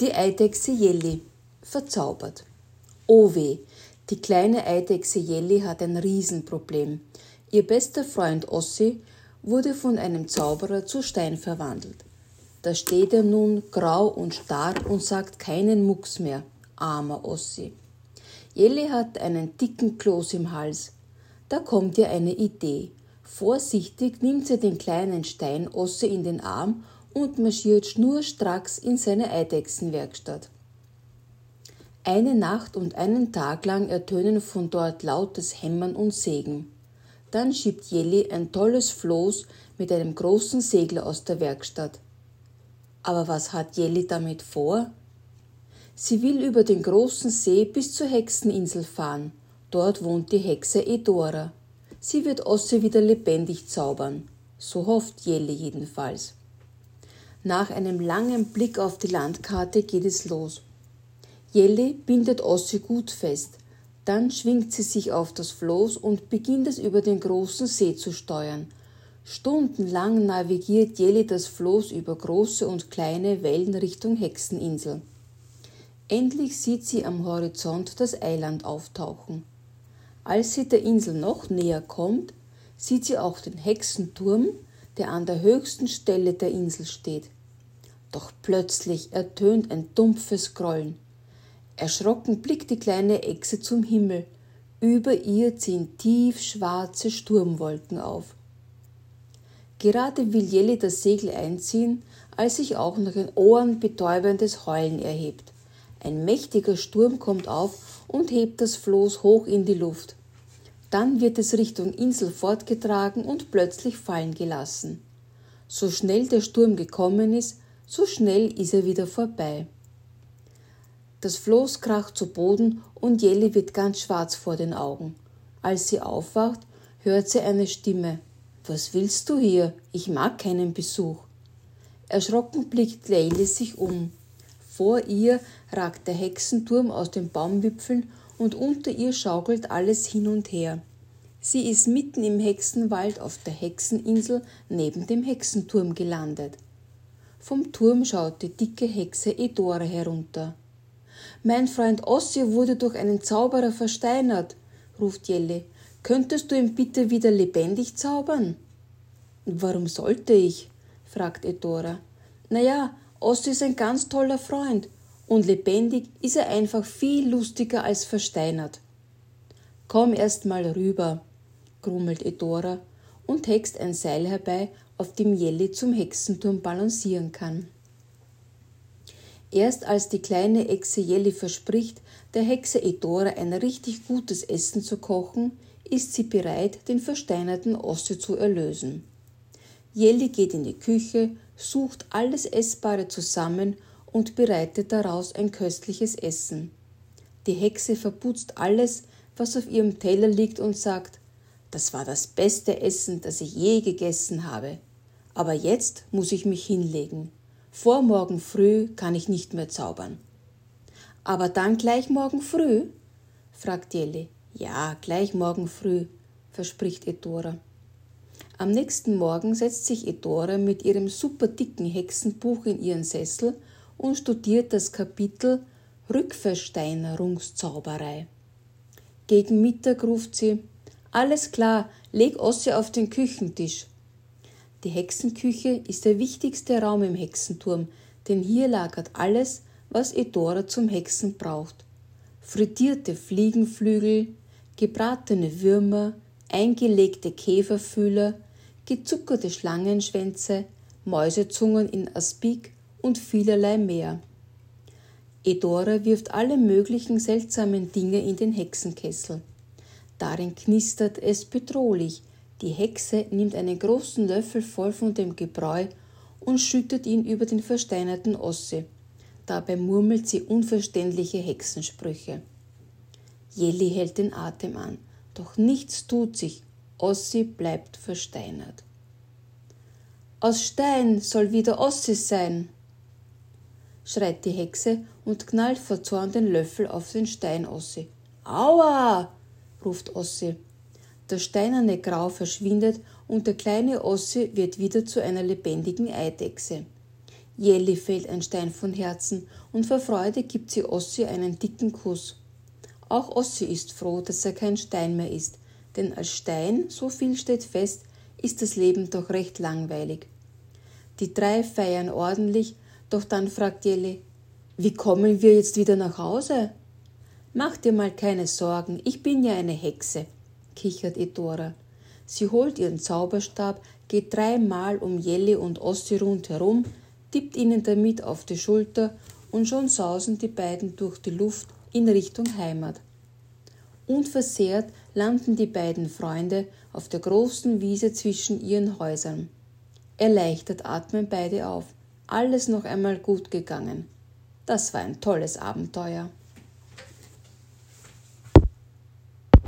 Die Eidechse Jelly. Verzaubert. Oh weh, die kleine Eidechse Jelly hat ein Riesenproblem. Ihr bester Freund Ossi wurde von einem Zauberer zu Stein verwandelt. Da steht er nun grau und starr und sagt keinen Mucks mehr. Armer Ossi. Jelly hat einen dicken Kloß im Hals. Da kommt ihr eine Idee. Vorsichtig nimmt sie den kleinen Stein Ossi in den Arm und marschiert schnurstracks in seine Eidechsenwerkstatt. Eine Nacht und einen Tag lang ertönen von dort lautes Hämmern und Sägen. Dann schiebt Jelly ein tolles Floß mit einem großen Segler aus der Werkstatt. Aber was hat Jelly damit vor? Sie will über den großen See bis zur Hexeninsel fahren. Dort wohnt die Hexe Edora. Sie wird Osse wieder lebendig zaubern. So hofft Jelly jedenfalls. Nach einem langen Blick auf die Landkarte geht es los. Jelly bindet Ossi gut fest. Dann schwingt sie sich auf das Floß und beginnt es über den großen See zu steuern. Stundenlang navigiert Jelly das Floß über große und kleine Wellen Richtung Hexeninsel. Endlich sieht sie am Horizont das Eiland auftauchen. Als sie der Insel noch näher kommt, sieht sie auch den Hexenturm, der an der höchsten Stelle der Insel steht. Doch plötzlich ertönt ein dumpfes Grollen. Erschrocken blickt die kleine Echse zum Himmel. Über ihr ziehen tiefschwarze Sturmwolken auf. Gerade will Jelly das Segel einziehen, als sich auch noch ein ohrenbetäubendes Heulen erhebt. Ein mächtiger Sturm kommt auf und hebt das Floß hoch in die Luft. Dann wird es Richtung Insel fortgetragen und plötzlich fallen gelassen. So schnell der Sturm gekommen ist, so schnell ist er wieder vorbei. Das Floß kracht zu Boden und Jelly wird ganz schwarz vor den Augen. Als sie aufwacht, hört sie eine Stimme. Was willst du hier? Ich mag keinen Besuch. Erschrocken blickt Leili sich um. Vor ihr ragt der Hexenturm aus den Baumwipfeln und unter ihr schaukelt alles hin und her. Sie ist mitten im Hexenwald auf der Hexeninsel neben dem Hexenturm gelandet. Vom Turm schaut die dicke Hexe Edora herunter. Mein Freund Ossi wurde durch einen Zauberer versteinert, ruft Jelle. Könntest du ihn bitte wieder lebendig zaubern? Warum sollte ich? fragt Edora. Na ja, Ossi ist ein ganz toller Freund und lebendig ist er einfach viel lustiger als versteinert. Komm erst mal rüber, grummelt Edora und hext ein Seil herbei, auf dem Jelly zum Hexenturm balancieren kann. Erst als die kleine Echse Jelly verspricht, der Hexe Edora ein richtig gutes Essen zu kochen, ist sie bereit, den versteinerten Osse zu erlösen. Jelly geht in die Küche, sucht alles Essbare zusammen und bereitet daraus ein köstliches Essen. Die Hexe verputzt alles, was auf ihrem Teller liegt und sagt, das war das beste Essen, das ich je gegessen habe. Aber jetzt muss ich mich hinlegen. Vor morgen früh kann ich nicht mehr zaubern. Aber dann gleich morgen früh? fragt Jelly. Ja, gleich morgen früh, verspricht Edora. Am nächsten Morgen setzt sich Edora mit ihrem superdicken Hexenbuch in ihren Sessel und studiert das Kapitel Rückversteinerungszauberei. Gegen Mittag ruft sie Alles klar, leg Ossi auf den Küchentisch. Die Hexenküche ist der wichtigste Raum im Hexenturm, denn hier lagert alles, was Edora zum Hexen braucht. Frittierte Fliegenflügel, gebratene Würmer, eingelegte Käferfühler, gezuckerte Schlangenschwänze, Mäusezungen in Aspik und vielerlei mehr. Edora wirft alle möglichen seltsamen Dinge in den Hexenkessel. Darin knistert es bedrohlich, die Hexe nimmt einen großen Löffel voll von dem Gebräu und schüttet ihn über den versteinerten Osse. Dabei murmelt sie unverständliche Hexensprüche. Jelly hält den Atem an, doch nichts tut sich. Ossi bleibt versteinert. Aus Stein soll wieder Ossi sein, schreit die Hexe und knallt vor Zorn den Löffel auf den Stein Ossi. Aua! Ruft Ossi. Das steinerne Grau verschwindet und der kleine Ossi wird wieder zu einer lebendigen Eidechse. Jelly fällt ein Stein von Herzen und vor Freude gibt sie Ossi einen dicken Kuss. Auch Ossi ist froh, dass er kein Stein mehr ist, denn als Stein, so viel steht fest, ist das Leben doch recht langweilig. Die drei feiern ordentlich, doch dann fragt Jelly, wie kommen wir jetzt wieder nach Hause? Mach dir mal keine Sorgen, ich bin ja eine Hexe, kichert Edora. Sie holt ihren Zauberstab, geht dreimal um Jelly und Ossi rundherum, tippt ihnen damit auf die Schulter und schon sausen die beiden durch die Luft in Richtung Heimat. Unversehrt landen die beiden Freunde auf der großen Wiese zwischen ihren Häusern. Erleichtert atmen beide auf. Alles noch einmal gut gegangen. Das war ein tolles Abenteuer.